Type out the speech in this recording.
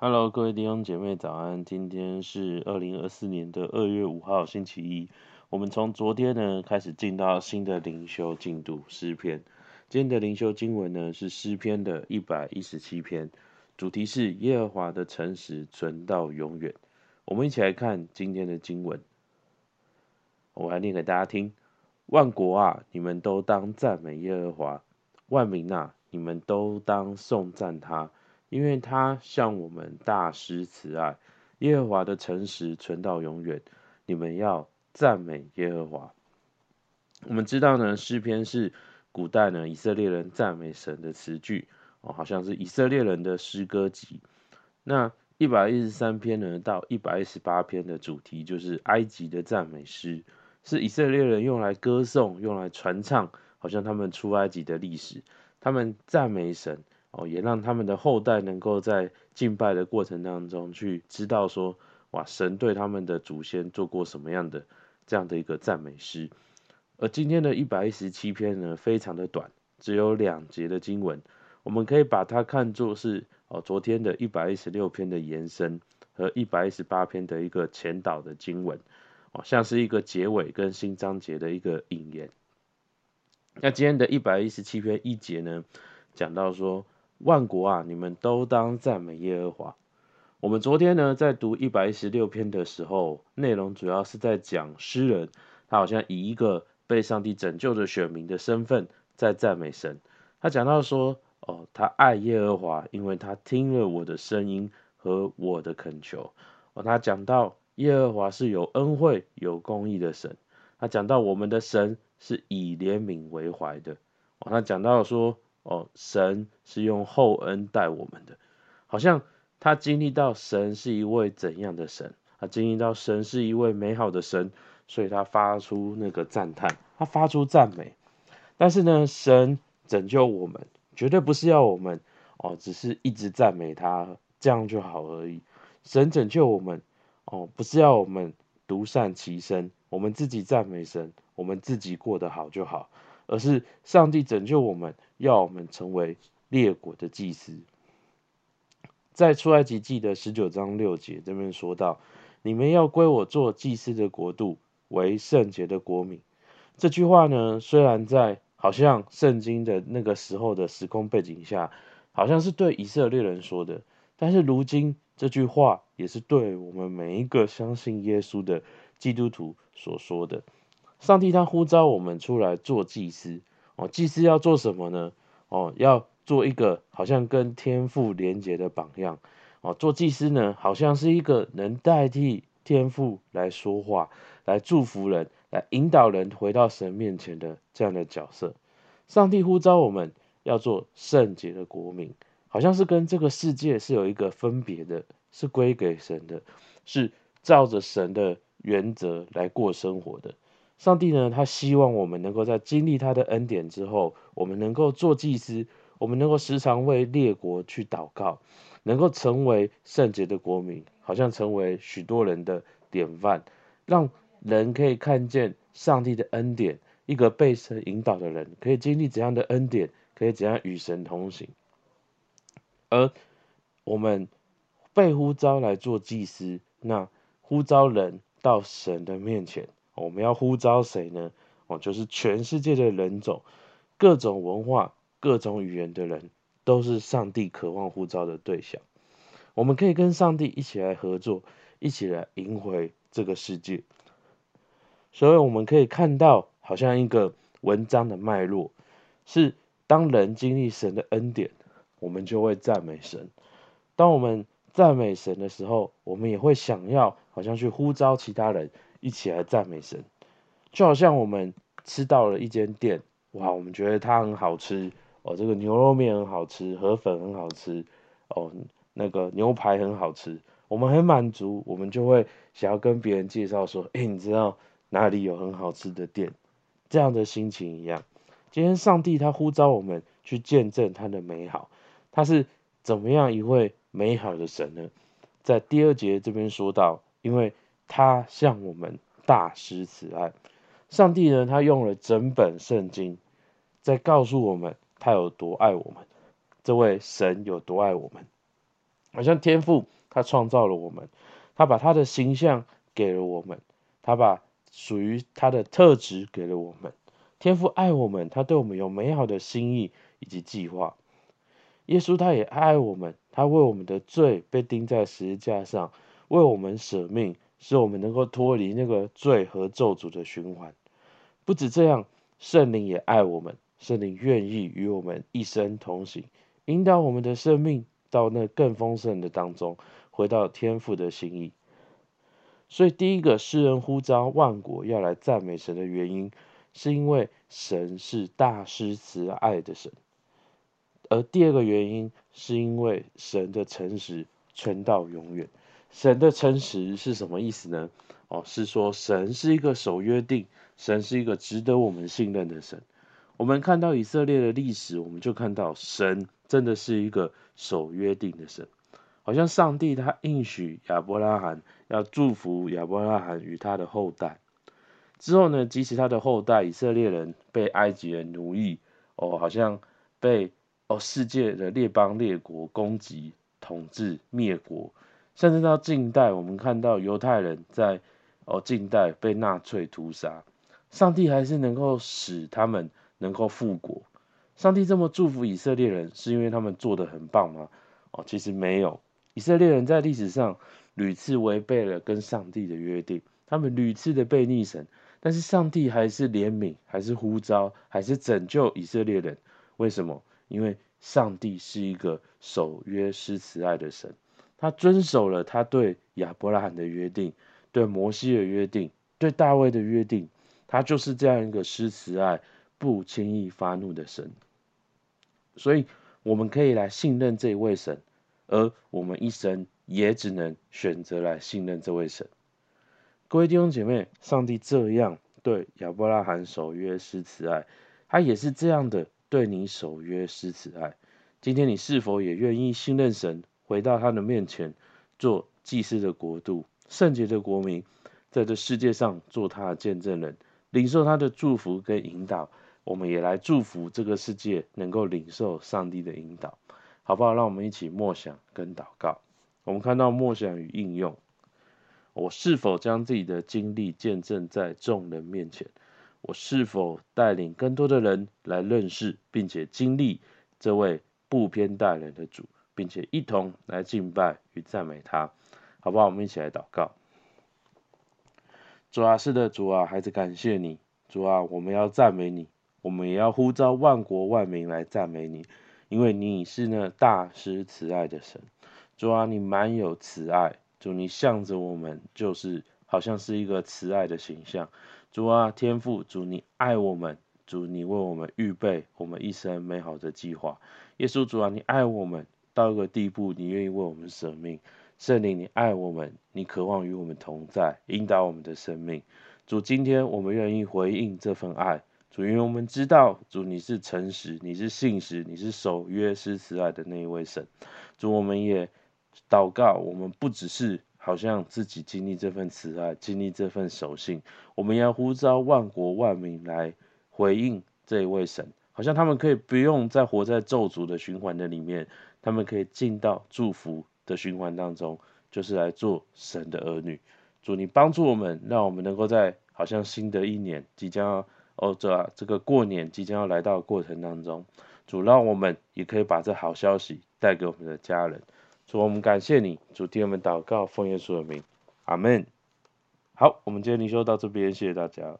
Hello，各位弟兄姐妹早安。今天是二零二四年的二月五号，星期一。我们从昨天呢开始进到新的灵修进度，诗篇。今天的灵修经文呢是诗篇的一百一十七篇，主题是耶和华的诚实存到永远。我们一起来看今天的经文，我来念给大家听：万国啊，你们都当赞美耶和华；万民啊，你们都当颂赞他。因为他向我们大施慈爱，耶和华的诚实存到永远。你们要赞美耶和华。我们知道呢，诗篇是古代呢以色列人赞美神的词句哦，好像是以色列人的诗歌集。那一百一十三篇呢到一百一十八篇的主题就是埃及的赞美诗，是以色列人用来歌颂、用来传唱，好像他们出埃及的历史，他们赞美神。哦，也让他们的后代能够在敬拜的过程当中去知道说，哇，神对他们的祖先做过什么样的这样的一个赞美诗。而今天的一百一十七篇呢，非常的短，只有两节的经文，我们可以把它看作是哦，昨天的一百一十六篇的延伸和一百一十八篇的一个前导的经文，哦，像是一个结尾跟新章节的一个引言。那今天的一百一十七篇一节呢，讲到说。万国啊，你们都当赞美耶和华。我们昨天呢，在读一百一十六篇的时候，内容主要是在讲诗人，他好像以一个被上帝拯救的选民的身份，在赞美神。他讲到说，哦，他爱耶和华，因为他听了我的声音和我的恳求。哦，他讲到耶和华是有恩惠、有公义的神。他讲到我们的神是以怜悯为怀的。哦，他讲到说。哦，神是用厚恩待我们的，好像他经历到神是一位怎样的神，他经历到神是一位美好的神，所以他发出那个赞叹，他发出赞美。但是呢，神拯救我们，绝对不是要我们哦，只是一直赞美他，这样就好而已。神拯救我们哦，不是要我们独善其身，我们自己赞美神，我们自己过得好就好。而是上帝拯救我们，要我们成为列国的祭司。在出埃及记的十九章六节这边说到：“你们要归我做祭司的国度，为圣洁的国民。”这句话呢，虽然在好像圣经的那个时候的时空背景下，好像是对以色列人说的，但是如今这句话也是对我们每一个相信耶稣的基督徒所说的。上帝他呼召我们出来做祭司哦，祭司要做什么呢？哦，要做一个好像跟天父连结的榜样哦。做祭司呢，好像是一个能代替天父来说话、来祝福人、来引导人回到神面前的这样的角色。上帝呼召我们要做圣洁的国民，好像是跟这个世界是有一个分别的，是归给神的，是照着神的原则来过生活的。上帝呢，他希望我们能够在经历他的恩典之后，我们能够做祭司，我们能够时常为列国去祷告，能够成为圣洁的国民，好像成为许多人的典范，让人可以看见上帝的恩典。一个被神引导的人，可以经历怎样的恩典，可以怎样与神同行。而我们被呼召来做祭司，那呼召人到神的面前。我们要呼召谁呢？哦，就是全世界的人种、各种文化、各种语言的人，都是上帝渴望呼召的对象。我们可以跟上帝一起来合作，一起来赢回这个世界。所以我们可以看到，好像一个文章的脉络，是当人经历神的恩典，我们就会赞美神；当我们赞美神的时候，我们也会想要，好像去呼召其他人。一起来赞美神，就好像我们吃到了一间店，哇，我们觉得它很好吃哦，这个牛肉面很好吃，河粉很好吃哦，那个牛排很好吃，我们很满足，我们就会想要跟别人介绍说，哎，你知道哪里有很好吃的店？这样的心情一样。今天上帝他呼召我们去见证他的美好，他是怎么样一位美好的神呢？在第二节这边说到，因为。他向我们大施慈爱，上帝呢，他用了整本圣经，在告诉我们他有多爱我们，这位神有多爱我们。好像天父他创造了我们，他把他的形象给了我们，他把属于他的特质给了我们。天父爱我们，他对我们有美好的心意以及计划。耶稣他也爱我们，他为我们的罪被钉在十字架上，为我们舍命，使我们能够脱离那个罪和咒诅的循环。不止这样，圣灵也爱我们，圣灵愿意与我们一生同行，引导我们的生命到那更丰盛的当中，回到天父的心意。所以，第一个世人呼召万国要来赞美神的原因。是因为神是大施慈爱的神，而第二个原因是因为神的诚实存到永远。神的诚实是什么意思呢？哦，是说神是一个守约定，神是一个值得我们信任的神。我们看到以色列的历史，我们就看到神真的是一个守约定的神。好像上帝他应许亚伯拉罕要祝福亚伯拉罕与他的后代。之后呢，即使他的后代以色列人被埃及人奴役，哦，好像被哦世界的列邦列国攻击、统治、灭国，甚至到近代，我们看到犹太人在哦近代被纳粹屠杀，上帝还是能够使他们能够复国。上帝这么祝福以色列人，是因为他们做得很棒吗？哦，其实没有，以色列人在历史上屡次违背了跟上帝的约定，他们屡次的背逆神。但是上帝还是怜悯，还是呼召，还是拯救以色列人。为什么？因为上帝是一个守约施慈爱的神，他遵守了他对亚伯拉罕的约定，对摩西的约定，对大卫的约定。他就是这样一个施慈爱、不轻易发怒的神。所以我们可以来信任这位神，而我们一生也只能选择来信任这位神。各位弟兄姐妹，上帝这样对亚伯拉罕守约施慈爱，他也是这样的对你守约施慈爱。今天你是否也愿意信任神，回到他的面前，做祭司的国度、圣洁的国民，在这世界上做他的见证人，领受他的祝福跟引导？我们也来祝福这个世界能够领受上帝的引导，好不好？让我们一起默想跟祷告。我们看到默想与应用。我是否将自己的经历见证在众人面前？我是否带领更多的人来认识并且经历这位不偏待人的主，并且一同来敬拜与赞美他？好不好？我们一起来祷告。主啊，是的，主啊，孩子感谢你。主啊，我们要赞美你，我们也要呼召万国万民来赞美你，因为你是那大施慈爱的神。主啊，你满有慈爱。主，你向着我们，就是好像是一个慈爱的形象。主啊，天父，主你爱我们，主你为我们预备我们一生美好的计划。耶稣，主啊，你爱我们到一个地步，你愿意为我们舍命。圣灵，你爱我们，你渴望与我们同在，引导我们的生命。主，今天我们愿意回应这份爱。主，因为我们知道，主你是诚实，你是信实，你是守约施慈爱的那一位神。主，我们也。祷告，我们不只是好像自己经历这份慈爱，经历这份守信，我们要呼召万国万民来回应这一位神，好像他们可以不用再活在咒诅的循环的里面，他们可以进到祝福的循环当中，就是来做神的儿女。主，你帮助我们，让我们能够在好像新的一年即将要哦，这、这个过年即将要来到的过程当中，主让我们也可以把这好消息带给我们的家人。主，我们感谢你，主替我们祷告，奉耶稣的名，阿门。好，我们今天灵修到这边，谢谢大家。